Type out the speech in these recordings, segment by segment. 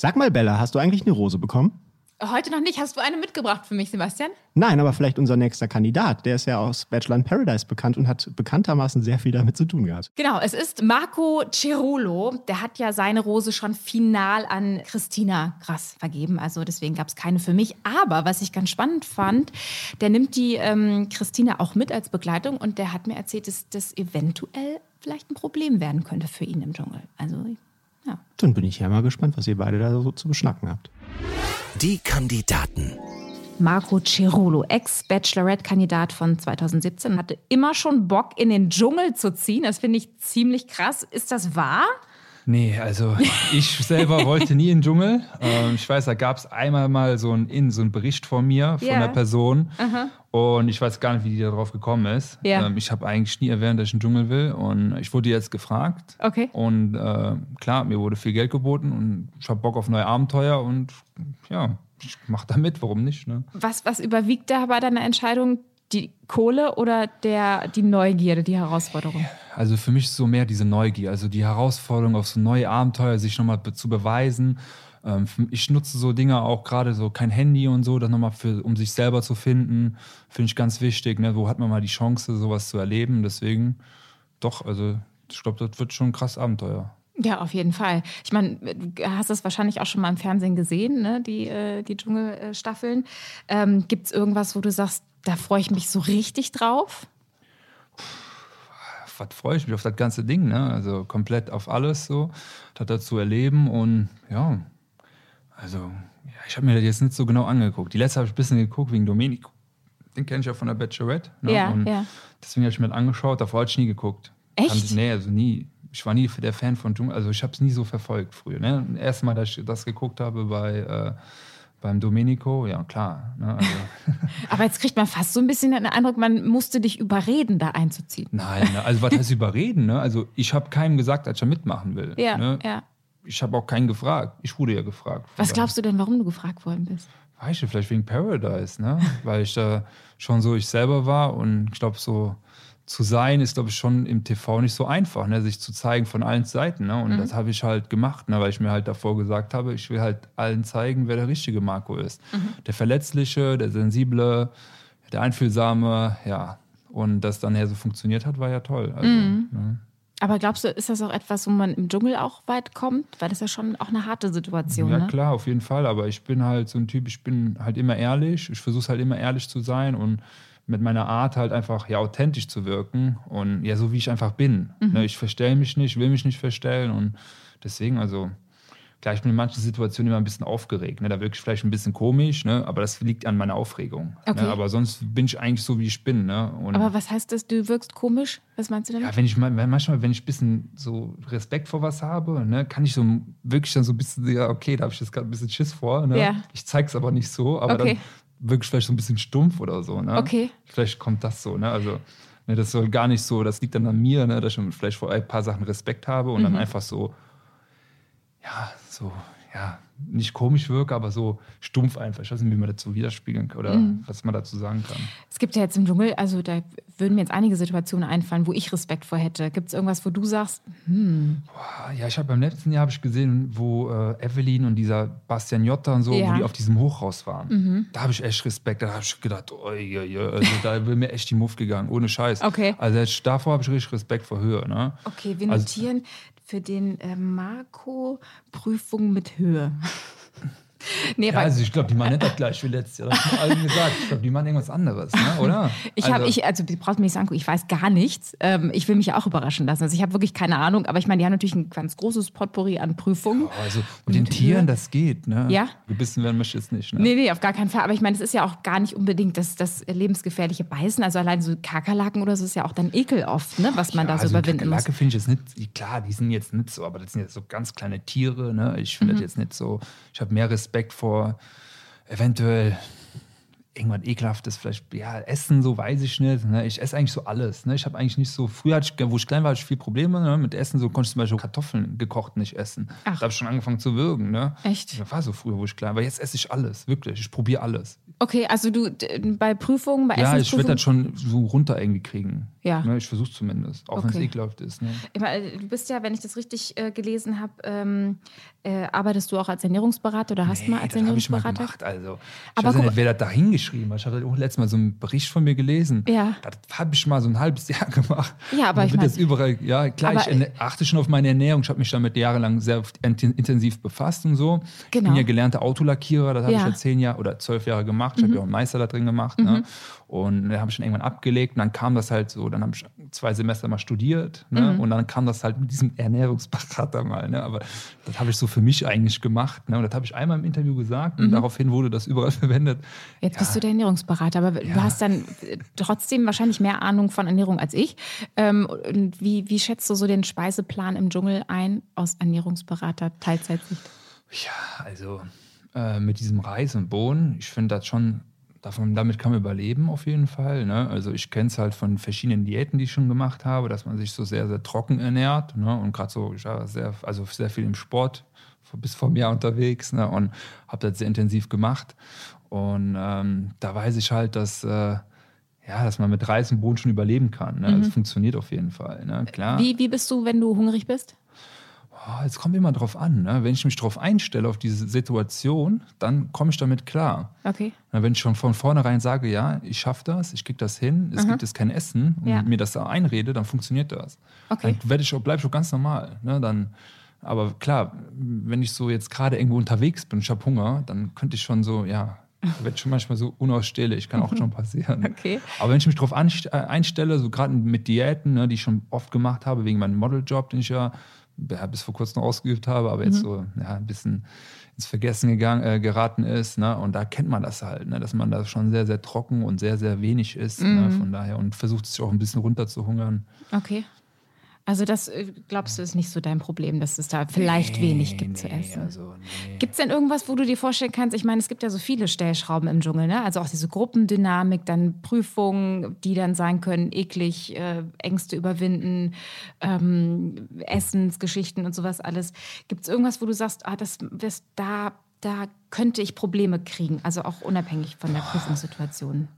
Sag mal, Bella, hast du eigentlich eine Rose bekommen? Heute noch nicht. Hast du eine mitgebracht für mich, Sebastian? Nein, aber vielleicht unser nächster Kandidat. Der ist ja aus Bachelor in Paradise bekannt und hat bekanntermaßen sehr viel damit zu tun gehabt. Genau, es ist Marco Cerolo. Der hat ja seine Rose schon final an Christina Grass vergeben. Also deswegen gab es keine für mich. Aber was ich ganz spannend fand, der nimmt die ähm, Christina auch mit als Begleitung und der hat mir erzählt, dass das eventuell vielleicht ein Problem werden könnte für ihn im Dschungel. Also ja. Dann bin ich ja mal gespannt, was ihr beide da so zu beschnacken habt. Die Kandidaten. Marco Cerolo, Ex-Bachelorette-Kandidat von 2017, hatte immer schon Bock, in den Dschungel zu ziehen. Das finde ich ziemlich krass. Ist das wahr? Nee, also ich selber wollte nie in den Dschungel. Ähm, ich weiß, da gab es einmal mal so einen, so einen Bericht von mir, von Ja. einer Person. Aha. Und ich weiß gar nicht, wie die darauf gekommen ist. Ja. Ähm, ich habe eigentlich nie erwähnt, dass ich in den Dschungel will. Und ich wurde jetzt gefragt. Okay. Und äh, klar, mir wurde viel Geld geboten und ich habe Bock auf neue Abenteuer und ja, ich mache da mit, warum nicht? Ne? Was, was überwiegt da bei deiner Entscheidung? Die Kohle oder der, die Neugierde, die Herausforderung? Also für mich ist so mehr diese Neugier, also die Herausforderung auf so neue Abenteuer, sich nochmal zu beweisen. Ähm, ich nutze so Dinge auch gerade so kein Handy und so, das nochmal für, um sich selber zu finden, finde ich ganz wichtig. Ne? Wo hat man mal die Chance, sowas zu erleben? Deswegen doch, also ich glaube, das wird schon ein krass Abenteuer. Ja, auf jeden Fall. Ich meine, du hast das wahrscheinlich auch schon mal im Fernsehen gesehen, ne? die, äh, die Dschungelstaffeln. Ähm, Gibt es irgendwas, wo du sagst, da freue ich mich so richtig drauf? was freue ich mich auf das ganze Ding, ne? Also komplett auf alles so, das da zu erleben und ja, also ja, ich habe mir das jetzt nicht so genau angeguckt. Die letzte habe ich ein bisschen geguckt wegen Domenico. Den kenne ich ja von der Bachelorette. Ne? Ja, und ja. Deswegen habe ich mir das angeschaut, davor hatte ich nie geguckt. Echt? Kannte- Nee, also nie. Ich war nie der Fan von Dschungel, also ich habe es nie so verfolgt früher. Ne? Das erste Mal, dass ich das geguckt habe bei, äh, beim Domenico, ja klar. Ne? Also, Aber jetzt kriegt man fast so ein bisschen den Eindruck, man musste dich überreden, da einzuziehen. nein, ne? also was heißt überreden? Ne? Also ich habe keinem gesagt, dass ich da mitmachen will. Ja, ne? ja. Ich habe auch keinen gefragt. Ich wurde ja gefragt. Was glaubst du denn, warum du gefragt worden bist? Weißt du, vielleicht wegen Paradise, ne? Weil ich da schon so ich selber war und ich glaube, so zu sein ist, glaube ich, schon im TV nicht so einfach, ne? sich zu zeigen von allen Seiten. Ne? Und das habe ich halt gemacht, ne? weil ich mir halt davor gesagt habe, ich will halt allen zeigen, wer der richtige Marco ist. Der Verletzliche, der Sensible, der Einfühlsame, ja. Und dass dann ja so funktioniert hat, war ja toll. Also, ne? Aber glaubst du, ist das auch etwas, wo man im Dschungel auch weit kommt? Weil das ist ja schon auch eine harte Situation, Ja, ne? klar, auf jeden Fall. Aber ich bin halt so ein Typ, ich bin halt immer ehrlich. Ich versuche halt immer ehrlich zu sein und mit meiner Art halt einfach ja authentisch zu wirken und ja, so wie ich einfach bin. Ne, ich verstelle mich nicht, will mich nicht verstellen und deswegen, also klar, ich bin in manchen Situationen immer ein bisschen aufgeregt. Ne? Da wirke ich vielleicht ein bisschen komisch, ne? aber das liegt an meiner Aufregung. Okay. Ne? Aber sonst bin ich eigentlich so, wie ich bin. Ne? Und Aber was heißt das, du wirkst komisch? Was meinst du damit? ja, wenn ich manchmal, wenn ich ein bisschen so Respekt vor was habe, ne, kann ich so wirklich dann so ein bisschen, ja, okay, da habe ich jetzt gerade ein bisschen Schiss vor. Ne? Ja. Ich zeig's aber nicht so, aber Okay. dann wirklich vielleicht so ein bisschen stumpf oder so. Ne? Okay. Vielleicht kommt das so, ne? Also, ne, das soll gar nicht so, das liegt dann an mir, ne, dass ich vielleicht vor ein paar Sachen Respekt habe und dann Mhm. einfach so, ja, so, ja, nicht komisch wirke, aber so stumpf einfach. Ich weiß nicht, wie man dazu widerspiegeln kann oder Mhm. was man dazu sagen kann. Es gibt ja jetzt im Dschungel, also da würden mir jetzt einige Situationen einfallen, wo ich Respekt vor hätte. Gibt es irgendwas, wo du sagst, Ah, Ja, ich habe beim letzten Jahr habe ich gesehen, wo äh, Evelyn und dieser Bastian Jotta und so, Ja. wo die auf diesem Hochhaus waren. Da habe ich echt Respekt. Da habe ich gedacht, oh, ja, ja, also da will mir echt die Muff gegangen, ohne Scheiß. Okay. Also davor habe ich richtig Respekt vor Höhe. Ne? okay, wir Also- notieren für den äh, Marco Prüfung mit Höhe. Nee, Ja, also ich glaube, die machen nicht das gleiche wie letztes Jahr. Das haben allen gesagt. Ich glaube, die machen irgendwas anderes, ne? oder? ich also, habe, ich, also du brauchst mir nicht sagen, ich weiß gar nichts. Ähm, ich will mich ja auch überraschen lassen. Also ich habe wirklich keine Ahnung, aber ich meine, die haben natürlich ein ganz großes Potpourri an Prüfungen. Oh, also mit den Tieren, das geht, ne? Ja. Gebissen werden möchte jetzt nicht, ne? Nee, nee, auf gar keinen Fall. Aber ich meine, es ist ja auch gar nicht unbedingt das, das lebensgefährliche Beißen. Also allein so Kakerlaken oder so ist ja auch dann Ekel oft, ne, was man Ja, da so also überwinden muss. Kakerlake finde ich jetzt nicht, klar, die sind jetzt nicht so, aber das sind jetzt so ganz kleine Tiere, ne? Ich Mhm. finde das jetzt nicht so, ich habe mehr Respekt vor eventuell irgendwas Ekelhaftes, vielleicht, ja, Essen, so weiß ich nicht. Ne? Ich esse eigentlich so alles. Ne? Ich habe eigentlich nicht so, früher, ich, wo ich klein war, hatte ich viel Probleme ne? mit Essen. So konnte ich zum Beispiel Kartoffeln gekocht nicht essen. Ach. Da habe ich schon angefangen zu würgen. Ne? Echt? Das war so früher, wo ich klein war. Jetzt esse ich alles, wirklich. Ich probiere alles. Okay, also du bei Prüfungen, bei Ja, ich werde das schon so runter irgendwie kriegen. Ja. Ne? Ich versuche zumindest, auch wenn es Okay. ekelhaft ist. Ne? Meine, du bist ja, wenn ich das richtig äh, gelesen habe, ähm, äh, arbeitest du auch als Ernährungsberater oder hast mal als das habe ich mal Ernährungsberater? gemacht. Also, ich Aber weiß guck nicht, wer das da hingeschrieben hat. Ich habe auch letztes Mal so einen Bericht von mir gelesen. Ja. Das habe ich mal so ein halbes Jahr gemacht. Ja, aber ich mein- jetzt überall, ja, klar, ich achte schon auf meine Ernährung. Ich habe mich damit jahrelang sehr int- intensiv befasst und so. Ich Genau. bin ja gelernter Autolackierer, das habe Ja. Mhm. ich ja zehn Jahre oder zwölf Jahre gemacht. Ich habe ja auch einen Meister da drin gemacht. Ne? Und dann habe ich schon irgendwann abgelegt und dann kam das halt so, dann habe ich zwei Semester mal studiert ne? Mhm. und dann kam das halt mit diesem Ernährungsberater mal. Ne? Aber das habe ich so für mich eigentlich gemacht. Ne? Und das habe ich einmal im Interview gesagt Mhm. und daraufhin wurde das überall verwendet. Jetzt Ja. bist du der Ernährungsberater, aber du Ja. hast dann trotzdem wahrscheinlich mehr Ahnung von Ernährung als ich. Ähm, und wie, wie schätzt du so den Speiseplan im Dschungel ein aus Ernährungsberater Teilzeitsicht? Ja, also äh, mit diesem Reis und Bohnen, ich finde das schon, davon, damit kann man überleben auf jeden Fall. Ne? Also ich kenne es halt von verschiedenen Diäten, die ich schon gemacht habe, dass man sich so sehr, sehr trocken ernährt. Ne? Und gerade so, ich war sehr, also sehr viel im Sport, bis vor mir unterwegs ne? und habe das sehr intensiv gemacht. Und ähm, da weiß ich halt, dass, äh, ja, dass man mit Reis und Bohnen schon überleben kann. Ne? Das funktioniert auf jeden Fall. Ne? Klar. Wie, wie bist du, wenn du hungrig bist? Oh, es kommt immer drauf an. Ne? Wenn ich mich darauf einstelle, auf diese Situation, dann komme ich damit klar. Okay. Na, wenn ich schon von vornherein sage, ja, ich schaffe das, ich kriege das hin, es gibt jetzt kein Essen und Ja. mir das da einrede, dann funktioniert das. Okay. Dann werde ich auch, bleib ich auch ganz normal. Ne? Dann, aber klar, wenn ich so jetzt gerade irgendwo unterwegs bin, ich habe Hunger, dann könnte ich schon so, ja, werde ich schon manchmal so unausstehlich, kann auch schon passieren. Okay. Aber wenn ich mich darauf äh, einstelle, so gerade mit Diäten, ne, die ich schon oft gemacht habe, wegen meinem Modeljob, den ich ja, ja bis vor kurzem noch ausgeübt habe, aber jetzt so ja, ein bisschen ins Vergessen gegangen, äh, geraten ist. Ne? Und da kennt man das halt, ne? dass man da schon sehr, sehr trocken und sehr, sehr wenig isst. Ne? Von daher und versucht sich auch ein bisschen runterzuhungern. Okay. Also das äh, glaubst du ist nicht so dein Problem, dass es da vielleicht wenig gibt zu essen. Also, nee. Gibt es denn irgendwas, wo du dir vorstellen kannst? Ich meine, es gibt ja so viele Stellschrauben im Dschungel, ne? Also auch diese Gruppendynamik, dann Prüfungen, die dann sein können, eklig, äh, Ängste überwinden, ähm, Essensgeschichten und sowas alles. Gibt es irgendwas, wo du sagst, ah, das, das da, da könnte ich Probleme kriegen? Also auch unabhängig von der Prüfungssituation.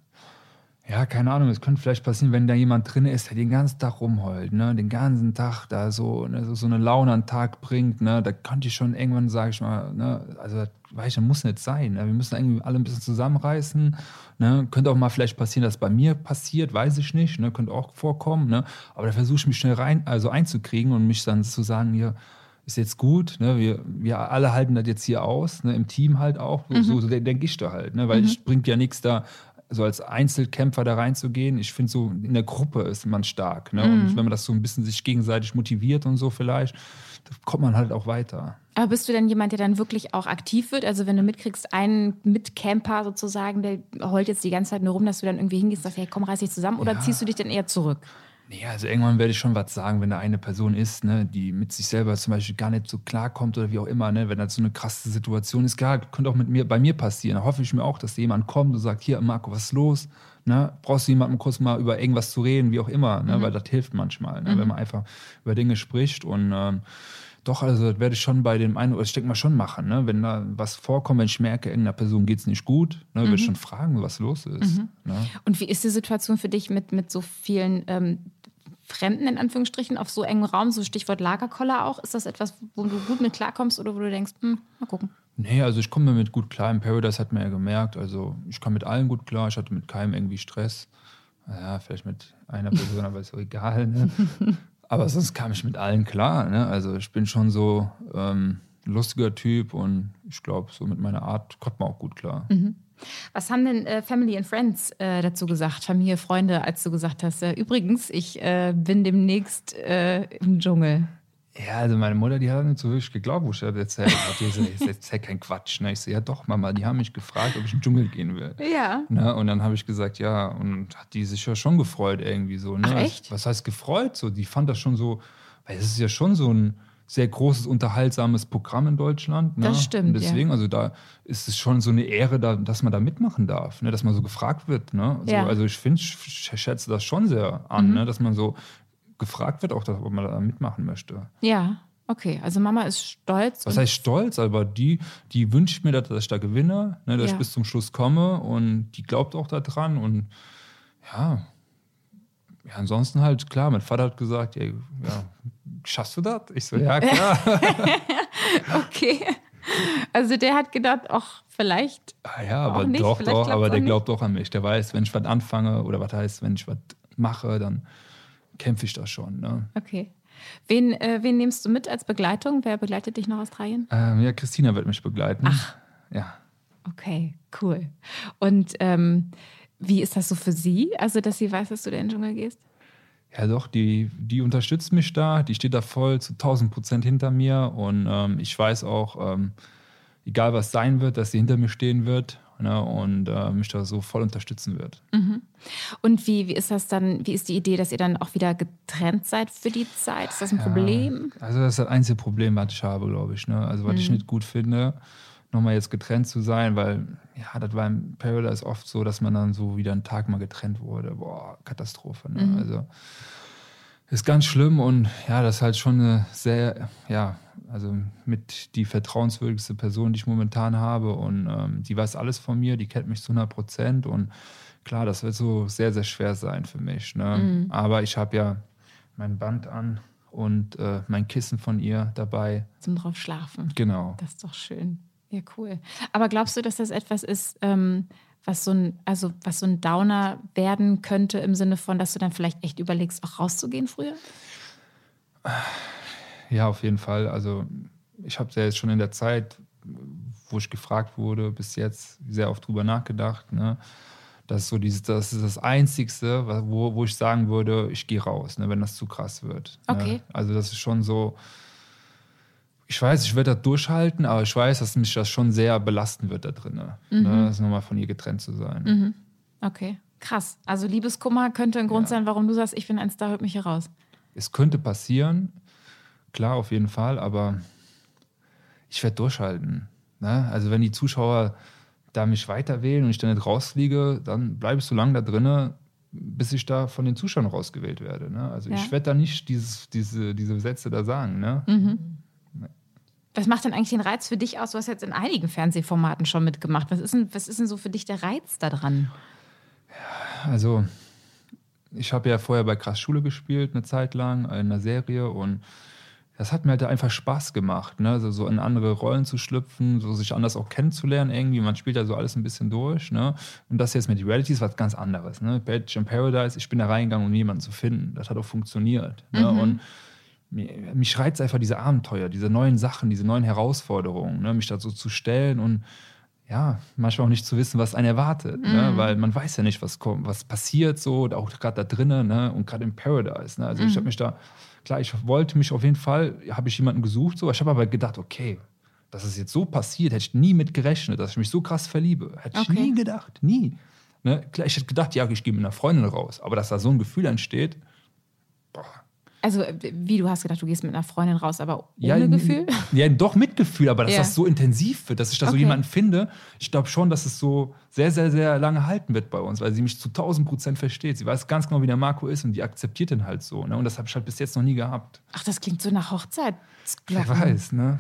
Ja, keine Ahnung, es könnte vielleicht passieren, wenn da jemand drin ist, der den ganzen Tag rumheult, ne? den ganzen Tag da so, ne, so, so eine Laune an den Tag bringt, ne? da könnte ich schon irgendwann, sage ich mal, ne? also das weiß ich, das muss nicht sein. Ne? Wir müssen irgendwie alle ein bisschen zusammenreißen. Ne? Könnte auch mal vielleicht passieren, dass bei mir passiert, weiß ich nicht, ne? könnte auch vorkommen. Ne? Aber da versuche ich mich schnell rein, also einzukriegen und mich dann zu sagen, hier, ist jetzt gut, ne? wir, wir alle halten das jetzt hier aus, ne? im Team halt auch, so, so denke ich da halt, ne? weil es bringt ja nichts da, so als Einzelkämpfer da reinzugehen. Ich finde, so in der Gruppe ist man stark. Ne? Und wenn man das so ein bisschen sich gegenseitig motiviert und so vielleicht, da kommt man halt auch weiter. Aber bist du denn jemand, der dann wirklich auch aktiv wird? Also wenn du mitkriegst, einen Mitcamper sozusagen, der heult jetzt die ganze Zeit nur rum, dass du dann irgendwie hingehst und sagst, hey, komm, reiß dich zusammen oder ziehst du dich dann eher zurück? Nee, also irgendwann werde ich schon was sagen, wenn da eine Person ist, ne, die mit sich selber zum Beispiel gar nicht so klarkommt oder wie auch immer, ne, wenn das so eine krasse Situation ist, klar, könnte auch mit mir, bei mir passieren. Da hoffe ich mir auch, dass jemand kommt und sagt, hier, Marco, was ist los? Ne, brauchst du jemanden kurz mal über irgendwas zu reden, wie auch immer, ne, weil das hilft manchmal, ne, wenn man einfach über Dinge spricht und ähm, doch, also das werde ich schon bei dem einen, oder ich denke mal schon machen, ne? wenn da was vorkommt, wenn ich merke, irgendeiner Person geht es nicht gut, ne, würde ich schon fragen, was los ist. Ne? Und wie ist die Situation für dich mit, mit so vielen ähm, Fremden in Anführungsstrichen auf so engem Raum, so Stichwort Lagerkoller auch? Ist das etwas, wo du gut mit klarkommst oder wo du denkst, hm, mal gucken? Nee, also ich komme damit gut klar. Im Paradise hat man ja gemerkt, also ich kam mit allen gut klar. Ich hatte mit keinem irgendwie Stress. Ja, vielleicht mit einer Person, aber ist auch egal. Ne? aber sonst kam ich mit allen klar. Ne? Also ich bin schon so, ähm, ein lustiger Typ und ich glaube, so mit meiner Art kommt man auch gut klar. Was haben denn äh, Family and Friends äh, dazu gesagt? Familie, Freunde, als du gesagt hast, äh, übrigens, ich äh, bin demnächst äh, im Dschungel. Ja, also meine Mutter, die hat nicht so wirklich geglaubt, wo ich das erzählt habe. Die so, das ist ja kein Quatsch. Ne? Ich so, ja doch, Mama, die haben mich gefragt, ob ich in den Dschungel gehen will. Ja. Ne? Und dann habe ich gesagt, ja, und hat die sich ja schon gefreut irgendwie so. Ne? Ach, echt? Was heißt gefreut? So, die fand das schon so, weil es ist ja schon so ein sehr großes, unterhaltsames Programm in Deutschland. Ne? Das stimmt, Und deswegen, also da ist es schon so eine Ehre, da, dass man da mitmachen darf, ne? dass man so gefragt wird. Ne? Also, Ja. also ich finde, ich schätze das schon sehr an, ne? dass man so gefragt wird, auch, dass, ob man da mitmachen möchte. Ja, okay. Also Mama ist stolz. Was heißt stolz, aber die, die wünscht mir, dass ich da gewinne, ne, dass Ja. ich bis zum Schluss komme und die glaubt auch daran und ja, ja, ansonsten halt, klar, mein Vater hat gesagt, ja, ja schaffst du das? Ich so, ja, klar. Okay. Also der hat gedacht, ach, vielleicht. Ah, ja, aber nicht, doch, vielleicht doch, aber der glaubt auch an mich. Der weiß, wenn ich was anfange oder was heißt, wenn ich was mache, dann kämpfe ich das schon. Ne? Okay. Wen, äh, wen nimmst du mit als Begleitung? Wer begleitet dich nach Australien? Ähm, ja, Christina wird mich begleiten. Ach. Ja. Okay, cool. Und ähm, wie ist das so für sie? Also, dass sie weiß, dass du da in den Dschungel gehst? Ja, doch, die, die unterstützt mich da, die steht da voll zu 1000 Prozent hinter mir und ähm, ich weiß auch, ähm, egal was sein wird, dass sie hinter mir stehen wird ne, und äh, mich da so voll unterstützen wird. Und wie, wie ist das dann, wie ist die Idee, dass ihr dann auch wieder getrennt seid für die Zeit? Ist das ein Problem? Ja, also das ist das einzige Problem, was ich habe, glaube ich. Ne? Also was ich nicht gut finde, nochmal jetzt getrennt zu sein, weil ja, das war im Paradise oft so, dass man dann so wieder einen Tag mal getrennt wurde. Boah, Katastrophe. Ne? Also ist ganz schlimm und ja, das ist halt schon eine sehr, ja, also mit die vertrauenswürdigste Person, die ich momentan habe und ähm, die weiß alles von mir, die kennt mich zu 100 Prozent und klar, das wird so sehr, sehr schwer sein für mich. Ne? Aber ich habe ja mein Band an und äh, mein Kissen von ihr dabei. Zum drauf schlafen. Genau. Das ist doch schön. Ja, cool. Aber glaubst du, dass das etwas ist, ähm, was so ein, also was so ein Downer werden könnte im Sinne von, dass du dann vielleicht echt überlegst, auch rauszugehen früher? Ja, auf jeden Fall. Also ich habe ja jetzt schon in der Zeit, wo ich gefragt wurde, bis jetzt sehr oft drüber nachgedacht. Ne? Das ist so dieses, das ist das Einzigste, wo, wo ich sagen würde, ich gehe raus, ne, wenn das zu krass wird. Okay. Ne? Also das ist schon so. Ich weiß, ich werde das durchhalten, aber ich weiß, dass mich das schon sehr belasten wird da drin. Ne? Ne? Das nochmal von ihr getrennt zu sein. Okay, krass. Also Liebeskummer könnte ein Grund sein, warum du sagst, ich bin ein Star, holt mich hier raus. Es könnte passieren, klar, auf jeden Fall, aber ich werde durchhalten. Ne? Also wenn die Zuschauer da mich weiter wählen und ich dann nicht rausfliege, dann bleibe ich so lange da drinne, bis ich da von den Zuschauern rausgewählt werde. Ne? Also Ja. ich werde da nicht dieses, diese, diese Sätze da sagen. Ne? Was macht denn eigentlich den Reiz für dich aus? Du hast jetzt in einigen Fernsehformaten schon mitgemacht. Was ist denn, was ist denn so für dich der Reiz da dran? Also, ich habe ja vorher bei Krass Schule gespielt, eine Zeit lang, in einer Serie und das hat mir halt einfach Spaß gemacht, ne? also so in andere Rollen zu schlüpfen, so sich anders auch kennenzulernen irgendwie. Man spielt ja so alles ein bisschen durch. Ne? Und das jetzt mit Reality ist was ganz anderes. Ne? Badge in Paradise, ich bin da reingegangen, um jemanden zu finden. Das hat auch funktioniert. Ne? Und mir- mich reizt einfach diese Abenteuer, diese neuen Sachen, diese neuen Herausforderungen, ne? mich da so zu stellen und ja, manchmal auch nicht zu wissen, was einen erwartet, ne? weil man weiß ja nicht, was kommt, was passiert so, auch gerade da drinnen ne? und gerade im Paradise. Ne? Also ich habe mich da, klar, ich wollte mich auf jeden Fall, habe ich jemanden gesucht, so, ich habe aber gedacht, okay, dass es jetzt so passiert, hätte ich nie mit gerechnet, dass ich mich so krass verliebe. Hätte Okay. ich nie gedacht, nie. Ne? Klar, ich hätte gedacht, ja, ich gehe mit einer Freundin raus, aber dass da so ein Gefühl entsteht, boah, Also, wie du hast gedacht, du gehst mit einer Freundin raus, aber ohne ja, Gefühl? Ja, doch mit Gefühl, aber dass Ja. das so intensiv wird, dass ich da so Okay. jemanden finde, ich glaube schon, dass es so sehr, sehr, sehr lange halten wird bei uns, weil sie mich zu 1000 Prozent versteht. Sie weiß ganz genau, wie der Marco ist und die akzeptiert den halt so. Ne? Und das habe ich halt bis jetzt noch nie gehabt. Ach, das klingt so nach Wer Hochzeitsglocken. weiß, ne?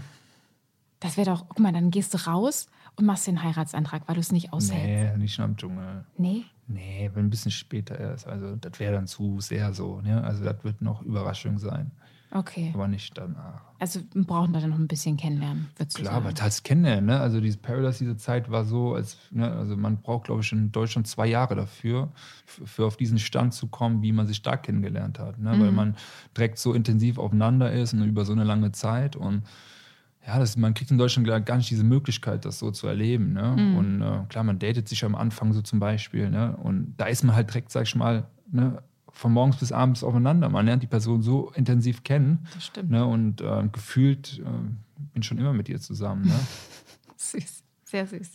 Das wäre doch, guck mal, dann gehst du raus und machst den Heiratsantrag, weil du es nicht aushältst. Nee, nicht nur im Dschungel. Nee. Nee, wenn ein bisschen später erst. Also, das wäre dann zu sehr so. Ne? Also, das wird noch Überraschung sein, Okay. aber nicht danach. Also wir brauchen da dann noch ein bisschen kennenlernen, würdest du Klar, aber teils kennenlernen, ne? Also diese Paradise, diese Zeit war so, als, ne, also man braucht, glaube ich, in Deutschland zwei Jahre dafür, für auf diesen Stand zu kommen, wie man sich da kennengelernt hat. Ne? Weil man direkt so intensiv aufeinander ist und über so eine lange Zeit. Und ja, das, man kriegt in Deutschland gar nicht diese Möglichkeit, das so zu erleben. Ne? Mhm. Und äh, klar, man datet sich am Anfang so zum Beispiel. Ne? Und da ist man halt direkt, sag ich mal, ne, von morgens bis abends aufeinander. Man lernt die Person so intensiv kennen. Das stimmt. Ne? Und äh, gefühlt äh, bin schon immer mit ihr zusammen. Ne? Süß, sehr süß.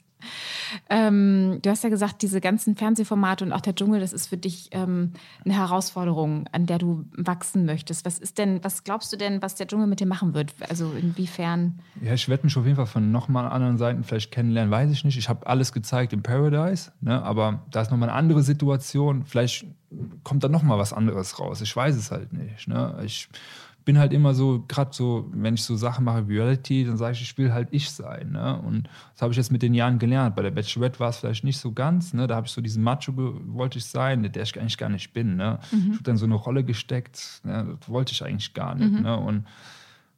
Ähm, du hast ja gesagt, diese ganzen Fernsehformate und auch der Dschungel, das ist für dich ähm, eine Herausforderung, an der du wachsen möchtest. Was ist denn, was glaubst du denn, was der Dschungel mit dir machen wird? Also inwiefern? Ja, ich werde mich auf jeden Fall von nochmal anderen Seiten vielleicht kennenlernen, weiß ich nicht. Ich habe alles gezeigt im Paradise, ne? aber da ist nochmal eine andere Situation. Vielleicht kommt da nochmal was anderes raus. Ich weiß es halt nicht. Ne? Ich bin halt immer so, gerade so, wenn ich so Sachen mache wie Reality, dann sage ich, ich will halt ich sein. Ne? Und das habe ich jetzt mit den Jahren gelernt. Bei der Bachelorette war es vielleicht nicht so ganz. Ne? Da habe ich so diesen Macho, wollte ich sein, der ich eigentlich gar nicht bin. Ne? Ich habe dann so eine Rolle gesteckt, ne? das wollte ich eigentlich gar nicht. Ne? Und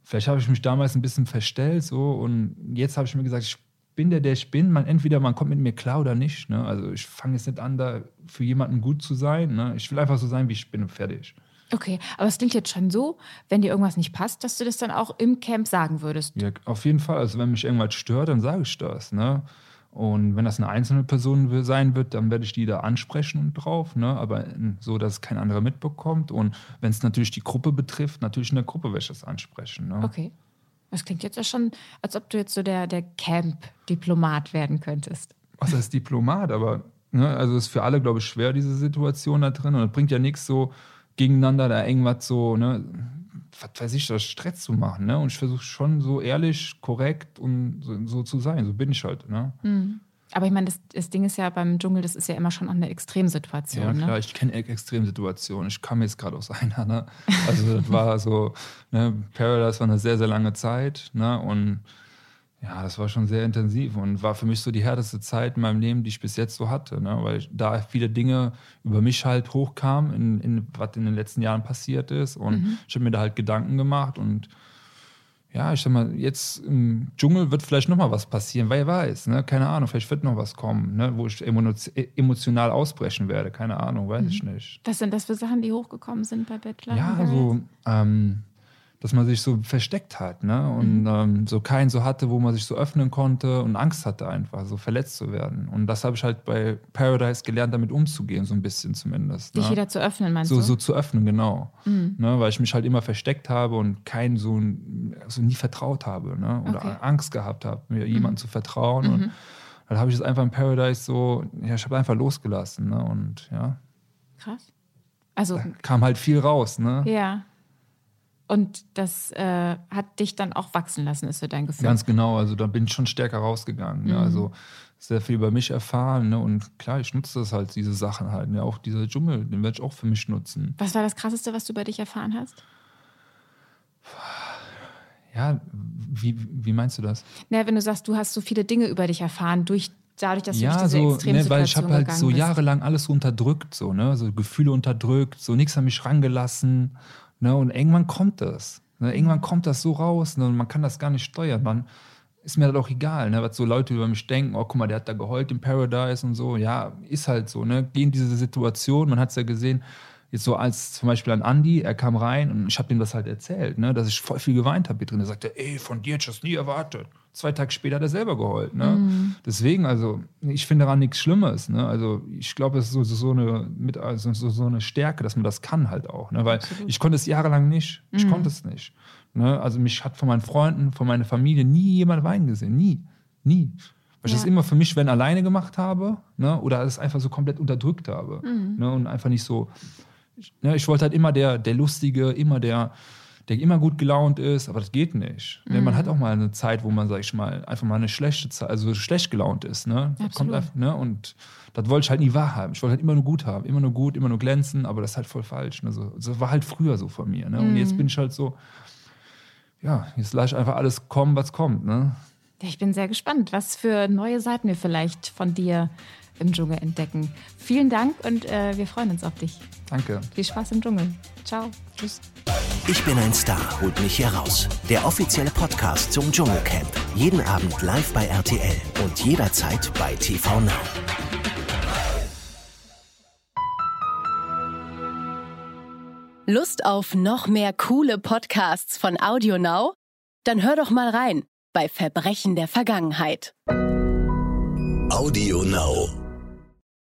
vielleicht habe ich mich damals ein bisschen verstellt so und jetzt habe ich mir gesagt, ich bin der, der ich bin. Man, entweder man kommt mit mir klar oder nicht. Ne? Also ich fange jetzt nicht an, da für jemanden gut zu sein. Ne? Ich will einfach so sein, wie ich bin und fertig. Okay, aber es klingt jetzt schon so, wenn dir irgendwas nicht passt, dass du das dann auch im Camp sagen würdest. Ja, auf jeden Fall. Also wenn mich irgendwas stört, dann sage ich das. Ne? Und wenn das eine einzelne Person sein wird, dann werde ich die da ansprechen und drauf. Ne? Aber so, dass es kein anderer mitbekommt. Und wenn es natürlich die Gruppe betrifft, natürlich in der Gruppe werde ich das ansprechen. Ne? Okay. Das klingt jetzt ja schon, als ob du jetzt so der, der Camp-Diplomat werden könntest. was heißt Diplomat, aber ne, also ist für alle, glaube ich, schwer, diese Situation da drin. Und es bringt ja nichts so gegeneinander da irgendwas so, ne, was weiß ich, das Stress zu machen. Ne? Und ich versuche schon so ehrlich, korrekt und so, so zu sein. So bin ich halt. Ne? Aber ich meine, das, das Ding ist ja beim Dschungel, das ist ja immer schon auch eine Extremsituation. Ja, klar, ne? ich kenne Extremsituationen. Ich kam jetzt gerade aus einer. Ne? Also, das war so, ne, Paradise war eine sehr, sehr lange Zeit. Ne? Und ja, das war schon sehr intensiv und war für mich so die härteste Zeit in meinem Leben, die ich bis jetzt so hatte. Ne? Weil da viele Dinge über mich halt hochkamen, in, in, was in den letzten Jahren passiert ist. Und ich habe mir da halt Gedanken gemacht und ja, ich sag mal, jetzt im Dschungel wird vielleicht noch mal was passieren, wer weiß, ne? Keine Ahnung, vielleicht wird noch was kommen, ne? wo ich emo emotional ausbrechen werde, keine Ahnung, weiß ich nicht. Was sind das für Sachen, die hochgekommen sind bei Bachelor? Ja, in also, ähm, dass man sich so versteckt hat, ne? Und ähm, so keinen so hatte, wo man sich so öffnen konnte und Angst hatte einfach, so verletzt zu werden. Und das habe ich halt bei Paradise gelernt, damit umzugehen, so ein bisschen zumindest. Dich ne? wieder zu öffnen, meinst so, du? so zu öffnen, genau. Ne, weil ich mich halt immer versteckt habe und keinen so, so nie vertraut habe ne? oder Okay. Angst gehabt habe, mir jemandem zu vertrauen. Und dann habe ich es einfach im Paradise so, ja, ich habe einfach losgelassen. Ne? Und ja, Krass. Also, kam halt viel raus. Ne? ja. Und das äh, hat dich dann auch wachsen lassen, ist so dein Gefühl. Ganz genau, also da bin ich schon stärker rausgegangen. Ne? Also sehr viel über mich erfahren. Ne? Und klar, ich nutze das halt, diese Sachen halt. Ne? Auch dieser Dschungel, den werde ich auch für mich nutzen. Was war das Krasseste, was du über dich erfahren hast? Ja, wie, wie meinst du das? Naja, wenn du sagst, du hast so viele Dinge über dich erfahren, durch, dadurch, dass du ja, durch diese so, ne, Extremsituation weil ich habe halt so bist. jahrelang alles so unterdrückt, so, ne? So Gefühle unterdrückt, so nichts an mich rangelassen. Ne? Und irgendwann kommt das. Ne? Irgendwann kommt das so raus, ne? und man kann das gar nicht steuern. Man ist mir das auch egal, ne? was so Leute über mich denken, oh, guck mal, der hat da geheult im Paradise und so. Ja, ist halt so, ne? Geh in diese Situation, man hat es ja gesehen, jetzt so als zum Beispiel an Andy, er kam rein und ich habe ihm das halt erzählt, ne? dass ich voll viel geweint habe hier drin. Er sagte, ey, von dir hätte ich das nie erwartet. Zwei Tage später hat er selber geheult. Ne? Deswegen, also, ich finde daran nichts Schlimmes. Ne? Also, ich glaube, es ist so, so, eine, mit, also so, so eine Stärke, dass man das kann halt auch. Ne? Weil ich konnte es jahrelang nicht. Ich konnte es nicht. Ne? Also, mich hat von meinen Freunden, von meiner Familie nie jemand weinen gesehen. Nie. Nie. Weil ich das Ja. immer für mich, wenn alleine gemacht habe, ne? oder es einfach so komplett unterdrückt habe. Ne? Und einfach nicht so. Ich, ne? ich wollte halt immer der, der Lustige, immer der, der immer gut gelaunt ist, aber das geht nicht. Ne? Man hat auch mal eine Zeit, wo man, sag ich mal, einfach mal eine schlechte Zeit, also schlecht gelaunt ist. Ne? Absolut. einfach, ne? Und das wollte ich halt nie wahrhaben. Ich wollte halt immer nur gut haben, immer nur gut, immer nur glänzen, aber das ist halt voll falsch. Ne? So, das war halt früher so von mir. Ne? Und jetzt bin ich halt so, ja, jetzt lasse ich einfach alles kommen, was kommt. Ne? Ich bin sehr gespannt, was für neue Seiten wir vielleicht von dir im Dschungel entdecken. Vielen Dank und äh, wir freuen uns auf dich. Danke. Viel Spaß im Dschungel. Ciao. Tschüss. Ich bin ein Star, holt mich hier raus. Der offizielle Podcast zum Dschungelcamp. Jeden Abend live bei RTL und jederzeit bei TV Now. Lust auf noch mehr coole Podcasts von AudioNow? Dann hör doch mal rein. bei Verbrechen der Vergangenheit. Audio Now.